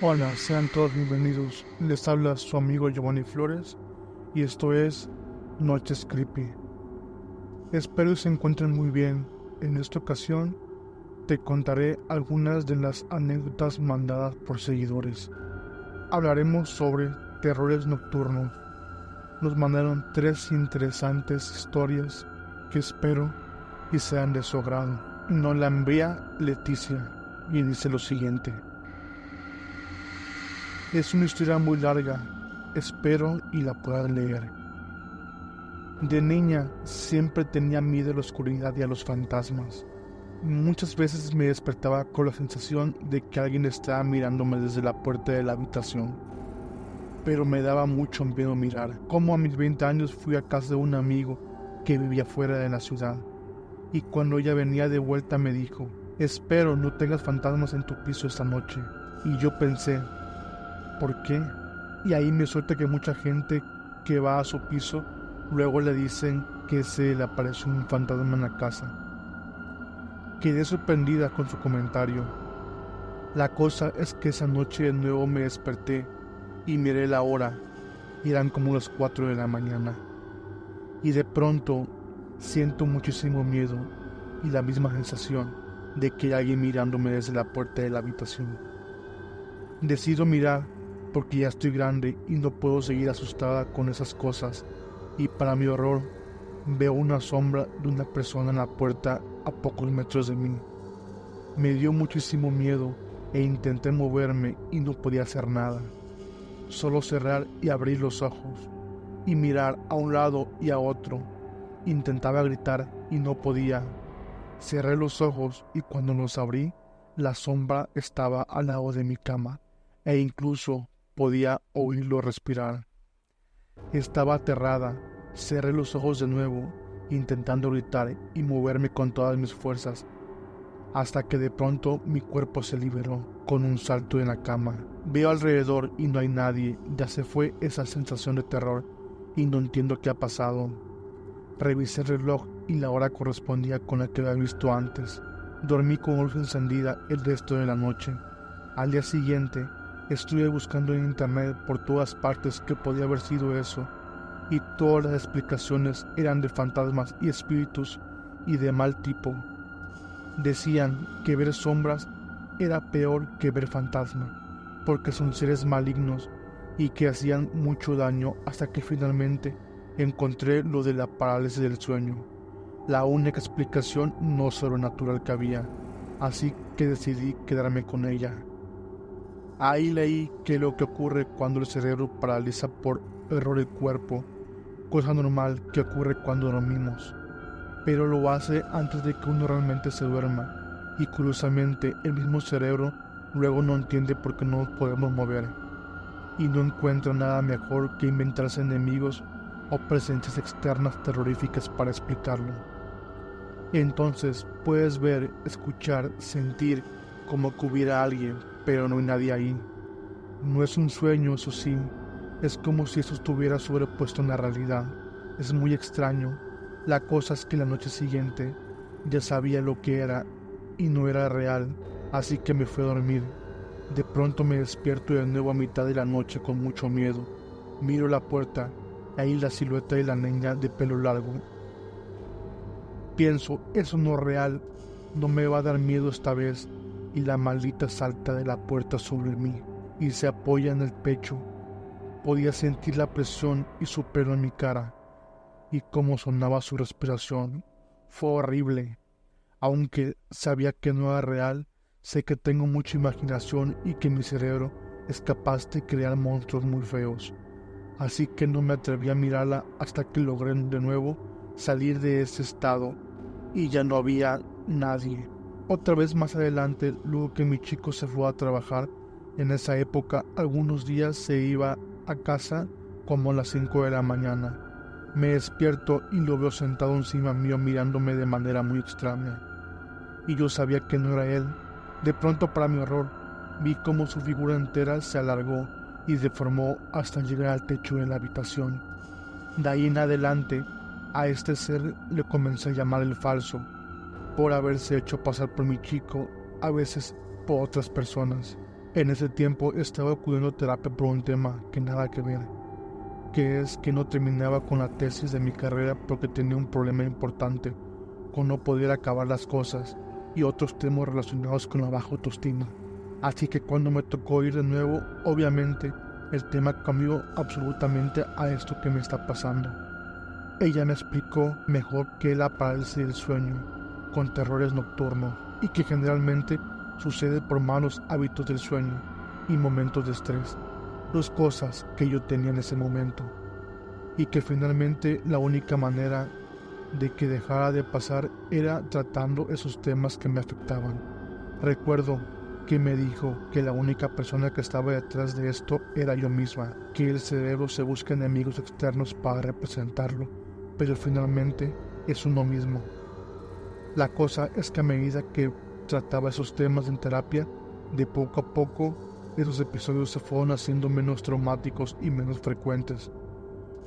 Hola, sean todos bienvenidos. Les habla su amigo Giovanni Flores y esto es Noches Creepy. Espero se encuentren muy bien. En esta ocasión te contaré algunas de las anécdotas mandadas por seguidores. Hablaremos sobre terrores nocturnos. Nos mandaron tres interesantes historias que espero y sean de su agrado. Nos la envía Leticia y dice lo siguiente. Es una historia muy larga, espero y la puedan leer. De niña siempre tenía miedo a la oscuridad y a los fantasmas. Muchas veces me despertaba con la sensación de que alguien estaba mirándome desde la puerta de la habitación. Pero me daba mucho miedo mirar. Como a mis 20 años fui a casa de un amigo que vivía fuera de la ciudad. Y cuando ella venía de vuelta me dijo, espero no tengas fantasmas en tu piso esta noche. Y yo pensé, ¿por qué? Y ahí me suelta que mucha gente que va a su piso luego le dicen que se le apareció un fantasma en la casa. Quedé sorprendida con su comentario. La cosa es que esa noche de nuevo me desperté y miré la hora. Eran como las 4 de la mañana. Y de pronto siento muchísimo miedo y la misma sensación de que hay alguien mirándome desde la puerta de la habitación. Decido mirar porque ya estoy grande y no puedo seguir asustada con esas cosas y para mi horror veo una sombra de una persona en la puerta a pocos metros de mí. Me dio muchísimo miedo e intenté moverme y no podía hacer nada. Solo cerrar y abrir los ojos y mirar a un lado y a otro. Intentaba gritar y no podía. Cerré los ojos y cuando los abrí, la sombra estaba al lado de mi cama e incluso podía oírlo respirar. Estaba aterrada, cerré los ojos de nuevo, intentando gritar y moverme con todas mis fuerzas, hasta que de pronto mi cuerpo se liberó con un salto en la cama. Veo alrededor y no hay nadie, ya se fue esa sensación de terror y no entiendo qué ha pasado. Revisé el reloj y la hora correspondía con la que había visto antes. Dormí con luz encendida el resto de la noche. Al día siguiente Estuve buscando en internet por todas partes que podía haber sido eso, y todas las explicaciones eran de fantasmas y espíritus y de mal tipo. Decían que ver sombras era peor que ver fantasmas, porque son seres malignos y que hacían mucho daño hasta que finalmente encontré lo de la parálisis del sueño, la única explicación no sobrenatural que había, así que decidí quedarme con ella. Ahí leí que lo que ocurre cuando el cerebro paraliza por error el cuerpo, cosa normal que ocurre cuando dormimos, pero lo hace antes de que uno realmente se duerma, y curiosamente el mismo cerebro luego no entiende por qué no podemos mover, y no encuentra nada mejor que inventarse enemigos o presencias externas terroríficas para explicarlo. Entonces puedes ver, escuchar, sentir como que hubiera alguien, pero no hay nadie ahí. No es un sueño, eso sí, es como si eso estuviera sobrepuesto en la realidad. Es muy extraño. La cosa es que la noche siguiente ya sabía lo que era y no era real, así que me fui a dormir. De pronto me despierto de nuevo a mitad de la noche con mucho miedo. Miro la puerta, ahí la silueta de la niña de pelo largo. Pienso, eso no es real, no me va a dar miedo esta vez, y la maldita salta de la puerta sobre mí y se apoya en el pecho. Podía sentir la presión y su pelo en mi cara y cómo sonaba su respiración. Fue horrible. Aunque sabía que no era real, sé que tengo mucha imaginación y que mi cerebro es capaz de crear monstruos muy feos. Así que no me atreví a mirarla hasta que logré de nuevo salir de ese estado y ya no había nadie. Otra vez más adelante, luego que mi chico se fue a trabajar, en esa época algunos días se iba a casa como a las 5 de la mañana. Me despierto y lo veo sentado encima mío mirándome de manera muy extraña. Y yo sabía que no era él. De pronto, para mi horror, vi como su figura entera se alargó y deformó hasta llegar al techo de la habitación. De ahí en adelante, a este ser le comencé a llamar el falso por haberse hecho pasar por mi chico, a veces por otras personas. En ese tiempo estaba acudiendo a terapia por un tema que nada que ver, que es que no terminaba con la tesis de mi carrera porque tenía un problema importante, con no poder acabar las cosas y otros temas relacionados con la baja autoestima. Así que cuando me tocó ir de nuevo, obviamente el tema cambió absolutamente a esto que me está pasando. Ella me explicó mejor que la parálisis del sueño, con terrores nocturnos, y que generalmente sucede por malos hábitos del sueño y momentos de estrés, dos cosas que yo tenía en ese momento, y que finalmente la única manera de que dejara de pasar era tratando esos temas que me afectaban. Recuerdo que me dijo que la única persona que estaba detrás de esto era yo misma, que el cerebro se busca enemigos externos para representarlo, pero finalmente es uno mismo. La cosa es que a medida que trataba esos temas en terapia, de poco a poco esos episodios se fueron haciendo menos traumáticos y menos frecuentes.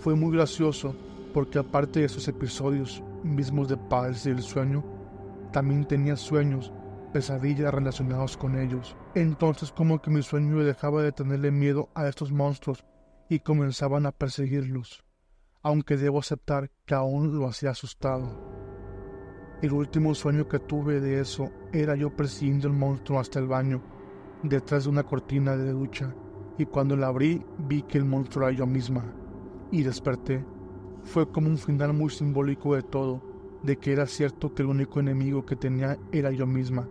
Fue muy gracioso porque aparte de esos episodios mismos de y el sueño, también tenía sueños pesadillas relacionadas con ellos. Entonces como que mi sueño dejaba de tenerle miedo a estos monstruos y comenzaban a perseguirlos, aunque debo aceptar que aún lo hacía asustado. El último sueño que tuve de eso era yo persiguiendo el monstruo hasta el baño, detrás de una cortina de ducha, y cuando la abrí vi que el monstruo era yo misma, y desperté. Fue como un final muy simbólico de todo, de que era cierto que el único enemigo que tenía era yo misma,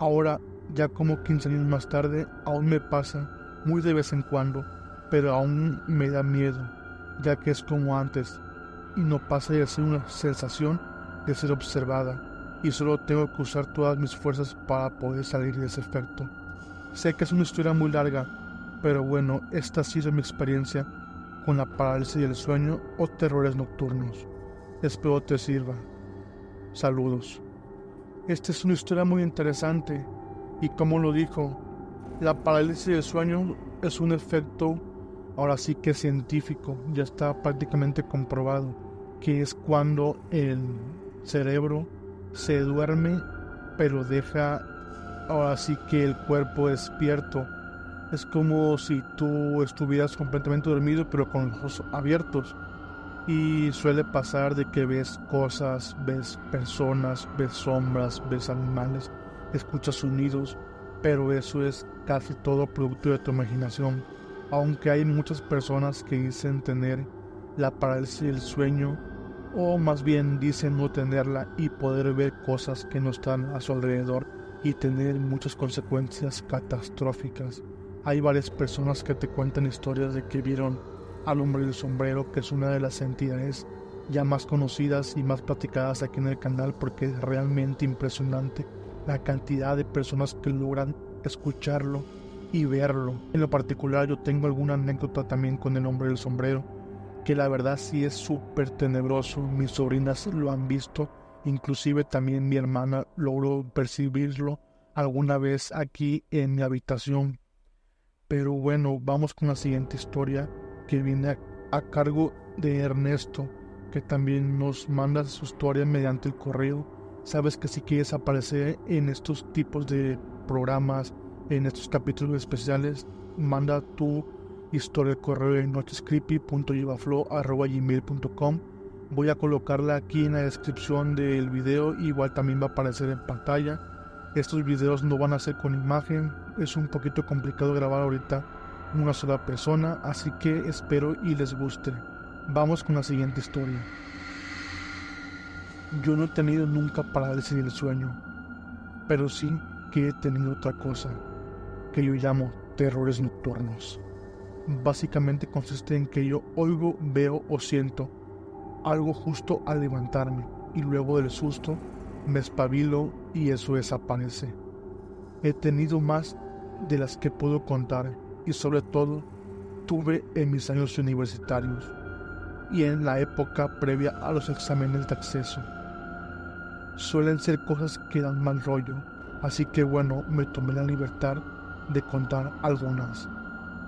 Ahora, ya como 15 años más tarde, aún me pasa, muy de vez en cuando, pero aún me da miedo, ya que es como antes, y no pasa de ser una sensación de ser observada, y solo tengo que usar todas mis fuerzas para poder salir de ese efecto. Sé que es una historia muy larga, pero bueno, esta ha sido mi experiencia con la parálisis del sueño o terrores nocturnos. Espero te sirva. Saludos. Esta es una historia muy interesante y como lo dijo, la parálisis del sueño es un efecto ahora sí que científico, ya está prácticamente comprobado, que es cuando el cerebro se duerme pero deja ahora sí que el cuerpo despierto. Es como si tú estuvieras completamente dormido pero con los ojos abiertos y suele pasar de que ves cosas, ves personas, ves sombras, ves animales, escuchas sonidos, pero eso es casi todo producto de tu imaginación. Aunque hay muchas personas que dicen tener la parálisis del sueño, o más bien dicen no tenerla y poder ver cosas que no están a su alrededor y tener muchas consecuencias catastróficas. Hay varias personas que te cuentan historias de que vieron al hombre del sombrero, que es una de las entidades ya más conocidas y más platicadas aquí en el canal porque es realmente impresionante la cantidad de personas que logran escucharlo y verlo. En lo particular yo tengo alguna anécdota también con el hombre del sombrero, que la verdad sí es súper tenebroso. Mis sobrinas lo han visto, inclusive también mi hermana logró percibirlo alguna vez aquí en mi habitación. Pero bueno, vamos con la siguiente historia que viene a, cargo de Ernesto, que también nos manda su historia mediante el correo. Sabes que si quieres aparecer en estos tipos de programas, en estos capítulos especiales, manda tu historia correo en nochescreepy.yivaflow.com Voy a colocarla aquí en la descripción del video, igual también va a aparecer en pantalla. Estos videos no van a ser con imagen, es un poquito complicado grabar ahorita una sola persona, así que espero y les guste. Vamos con la siguiente historia. Yo no he tenido nunca parálisis del sueño, pero sí que he tenido otra cosa, que yo llamo terrores nocturnos. Básicamente consiste en que yo oigo, veo o siento algo justo al levantarme y luego del susto me espabilo y eso desaparece. He tenido más de las que puedo contar y sobre todo tuve en mis años universitarios y en la época previa a los exámenes de acceso. Suelen ser cosas que dan mal rollo, así que bueno, me tomé la libertad de contar algunas.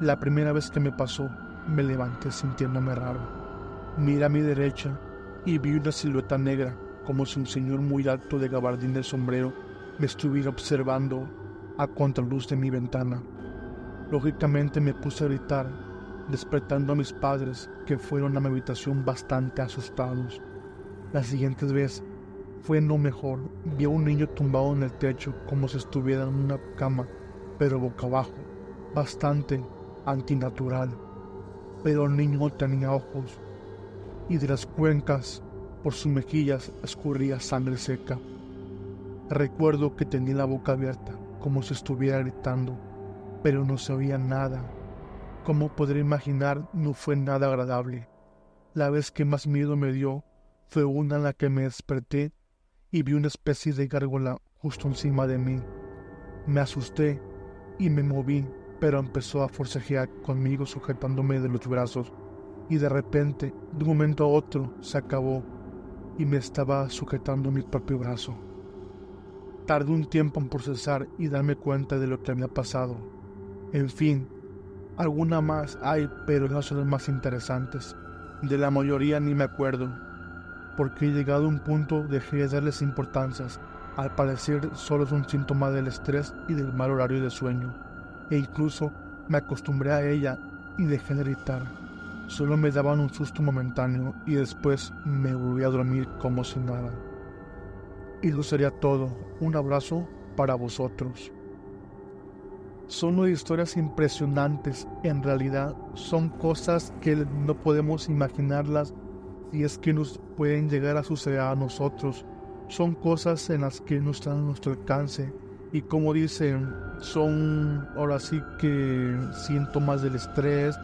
La primera vez que me pasó, me levanté sintiéndome raro. Miré a mi derecha y vi una silueta negra, como si un señor muy alto de gabardín de sombrero me estuviera observando a contraluz de mi ventana. Lógicamente me puse a gritar, despertando a mis padres, que fueron a mi habitación bastante asustados. La siguiente vez fue no mejor. Vi a un niño tumbado en el techo como si estuviera en una cama, pero boca abajo, bastante antinatural. Pero el niño tenía ojos y de las cuencas por sus mejillas escurría sangre seca. Recuerdo que tenía la boca abierta, como si estuviera gritando, pero no se oía nada. Como podré imaginar, no fue nada agradable. La vez que más miedo me dio fue una en la que me desperté y vi una especie de gárgola justo encima de mí. Me asusté y me moví, pero empezó a forcejear conmigo sujetándome de los brazos y de repente, de un momento a otro, se acabó y me estaba sujetando mi propio brazo. Tardé un tiempo en procesar y darme cuenta de lo que había pasado. En fin, alguna más hay, pero no son las más interesantes. De la mayoría ni me acuerdo, porque he llegado a un punto dejé de darles importancias. Al parecer solo es un síntoma del estrés y del mal horario de sueño, e incluso me acostumbré a ella y dejé de gritar. Solo me daban un susto momentáneo y después me volví a dormir como si nada. Y eso sería todo. Un abrazo para vosotros. Son historias impresionantes. En realidad son cosas que no podemos imaginarlas y es que nos pueden llegar a suceder a nosotros. Son cosas en las que no están a nuestro alcance. Y como dicen, son ahora sí que síntomas del estrés,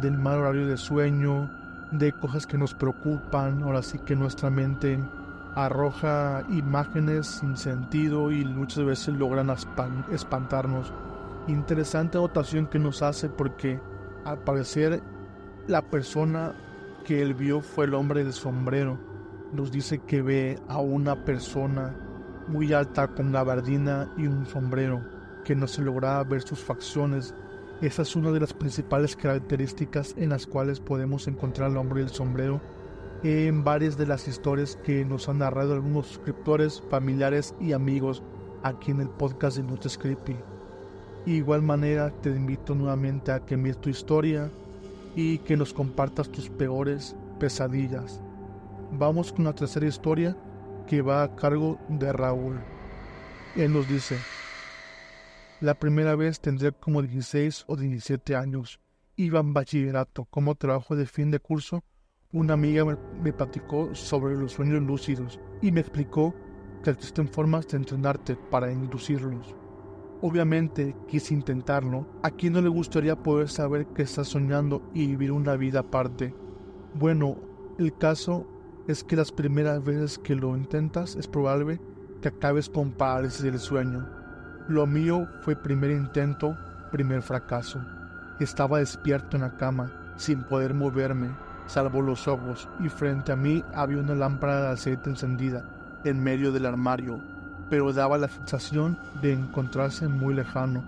del mal horario de sueño, de cosas que nos preocupan. Ahora sí que nuestra mente arroja imágenes sin sentido y muchas veces logran espantarnos. Interesante anotación que nos hace porque al parecer la persona que él vio fue el hombre de sombrero. Nos dice que ve a una persona muy alta con gabardina y un sombrero, que no se lograba ver sus facciones esa es una de las principales características en las cuales podemos encontrar al hombre del sombrero en varias de las historias que nos han narrado algunos suscriptores, familiares y amigos aquí en el podcast de Notes Creepy. De igual manera te invito nuevamente a que mires tu historia y que nos compartas tus peores pesadillas. Vamos con la tercera historia que va a cargo de Raúl. Él nos dice, la primera vez tendría como 16 o 17 años. Iba en bachillerato. Como trabajo de fin de curso, una amiga me, platicó sobre los sueños lúcidos y me explicó que existen formas de entrenarte para inducirlos. Obviamente quise intentarlo. ¿A quién no le gustaría poder saber que estás soñando y vivir una vida aparte? Bueno, el caso es que las primeras veces que lo intentas es probable que acabes con parálisis del sueño lo mío fue primer intento, primer fracaso. Estaba despierto en la cama, sin poder moverme, salvo los ojos, y frente a mí había una lámpara de aceite encendida, en medio del armario, pero daba la sensación de encontrarse muy lejano,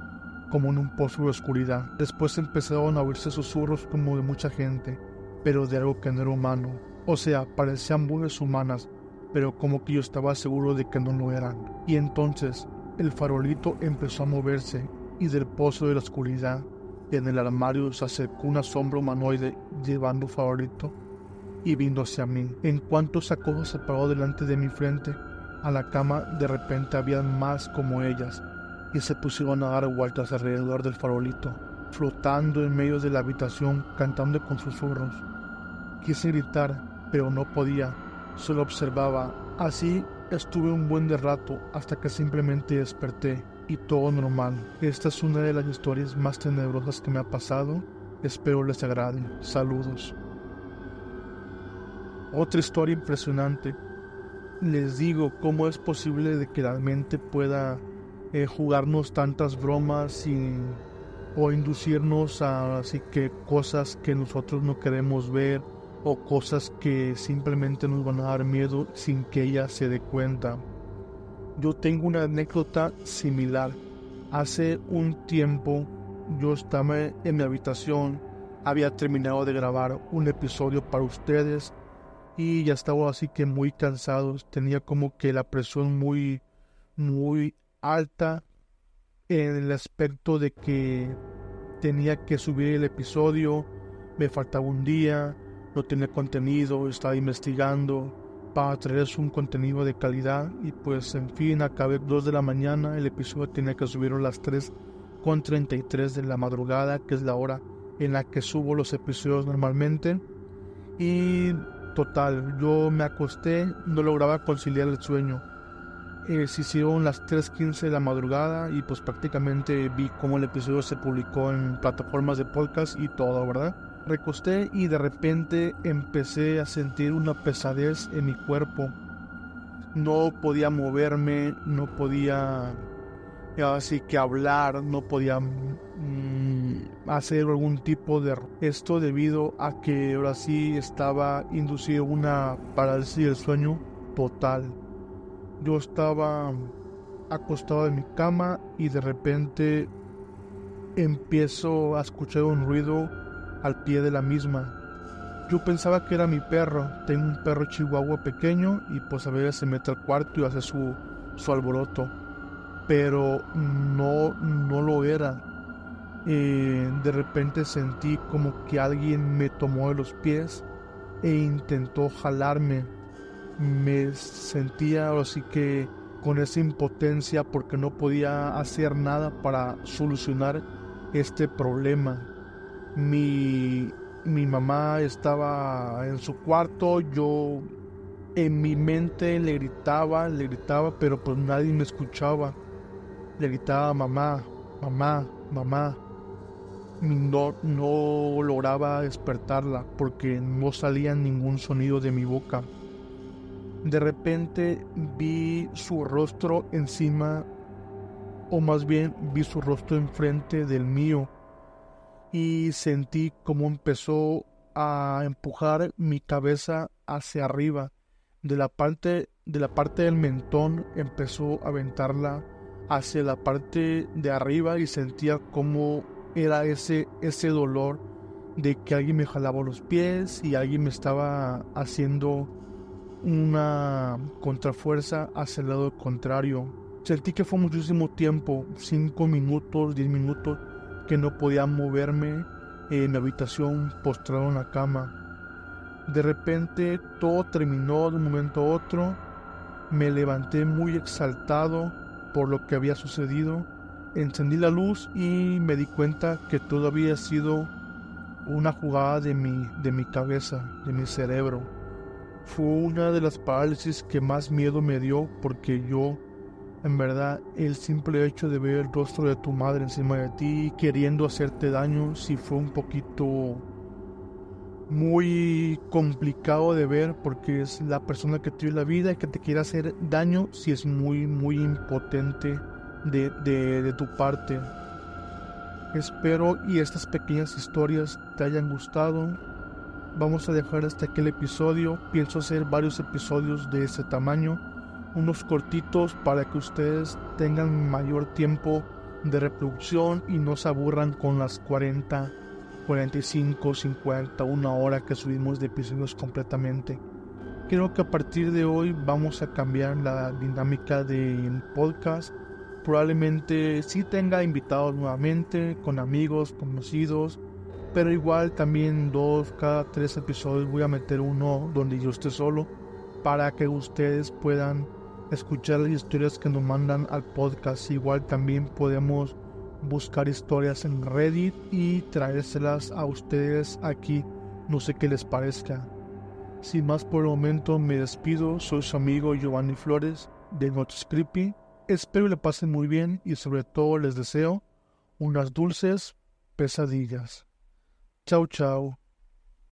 como en un pozo de oscuridad. Después empezaron a oírse susurros como de mucha gente, pero de algo que no era humano. O sea, parecían voces humanas, pero como que yo estaba seguro de que no lo eran. Y entonces el farolito empezó a moverse y del pozo de la oscuridad en el armario se acercó una sombra humanoide llevando farolito y vino hacia mí. En cuanto esa cosa se paró delante de mi frente, a la cama de repente había más como ellas y se pusieron a dar vueltas alrededor del farolito, flotando en medio de la habitación cantando con susurros. Quise gritar, pero no podía, solo observaba. Así Estuve un buen de rato hasta que simplemente desperté y todo normal. Esta es una de las historias más tenebrosas que me ha pasado. Espero les agrade. Saludos. Otra historia impresionante. Les digo cómo es posible de que la mente pueda eh, jugarnos tantas bromas o inducirnos a así que cosas que nosotros no queremos ver o cosas que simplemente nos van a dar miedo sin que ella se dé cuenta. Yo tengo una anécdota similar. Hace un tiempo yo estaba en mi habitación, había terminado de grabar un episodio para ustedes y ya estaba así que muy cansado, tenía como que la presión muy muy alta en el aspecto de que tenía que subir el episodio, me faltaba un día, no tenía contenido, estaba investigando para traerles un contenido de calidad y pues en fin, acabé 2 de la mañana, el episodio tenía que subir a las 3 con 33 de la madrugada, que es la hora en la que subo los episodios normalmente. Y total, yo me acosté, no lograba conciliar el sueño. Eh, se hicieron las 3.15 de la madrugada y pues prácticamente vi cómo el episodio se publicó en plataformas de podcast y todo, ¿verdad? Recosté y de repente empecé a sentir una pesadez en mi cuerpo. No podía moverme, no podía así que hablar, no podía mm, hacer algún tipo de esto debido a que ahora sí estaba inducido una parálisis del sueño total. Yo estaba acostado en mi cama y de repente empiezo a escuchar un ruido al pie de la misma. Yo pensaba que era mi perro, tengo un perro chihuahua pequeño y pues a veces se mete al cuarto y hace su, su alboroto pero no, no lo era. Eh, de repente sentí como que alguien me tomó de los pies e intentó jalarme. Me sentía así que con esa impotencia porque no podía hacer nada para solucionar este problema. Mi, mi mamá estaba en su cuarto, yo en mi mente le gritaba, le gritaba, pero pues nadie me escuchaba. Le gritaba mamá, mamá, mamá. No, no lograba despertarla porque no salía ningún sonido de mi boca. De repente vi su rostro encima, o más bien vi su rostro enfrente del mío, y sentí como empezó a empujar mi cabeza hacia arriba. De la parte, de la parte del mentón empezó a aventarla hacia la parte de arriba y sentía como era ese, ese dolor de que alguien me jalaba los pies y alguien me estaba haciendo una contrafuerza hacia el lado contrario. Sentí que fue muchísimo tiempo, 5 minutos, 10 minutos, que no podía moverme en mi habitación postrado en la cama. De repente todo terminó de un momento a otro. Me levanté muy exaltado por lo que había sucedido, encendí la luz y me di cuenta que todo había sido una jugada de mi, de mi cabeza, de mi cerebro. Fue una de las parálisis que más miedo me dio porque yo, en verdad, el simple hecho de ver el rostro de tu madre encima de ti queriendo hacerte daño, sí fue un poquito muy complicado de ver porque es la persona que tiene la vida y que te quiere hacer daño si es muy muy impotente de, de, tu parte. Espero y estas pequeñas historias te hayan gustado. Vamos a dejar hasta aquel episodio. Pienso hacer varios episodios de ese tamaño. Unos cortitos para que ustedes tengan mayor tiempo de reproducción y no se aburran con las 40 45, 50, una hora que subimos de episodios completamente. Creo que a partir de hoy vamos a cambiar la dinámica del podcast. Probablemente sí tenga invitados nuevamente, con amigos, conocidos, pero igual también dos, cada tres episodios voy a meter uno donde yo esté solo para que ustedes puedan escuchar las historias que nos mandan al podcast. Igual también podemos buscar historias en Reddit y traérselas a ustedes aquí. No sé qué les parezca. Sin más por el momento me despido. Soy su amigo Giovanni Flores de Noches Creepy. Espero le pasen muy bien y sobre todo les deseo unas dulces pesadillas. Chao chao.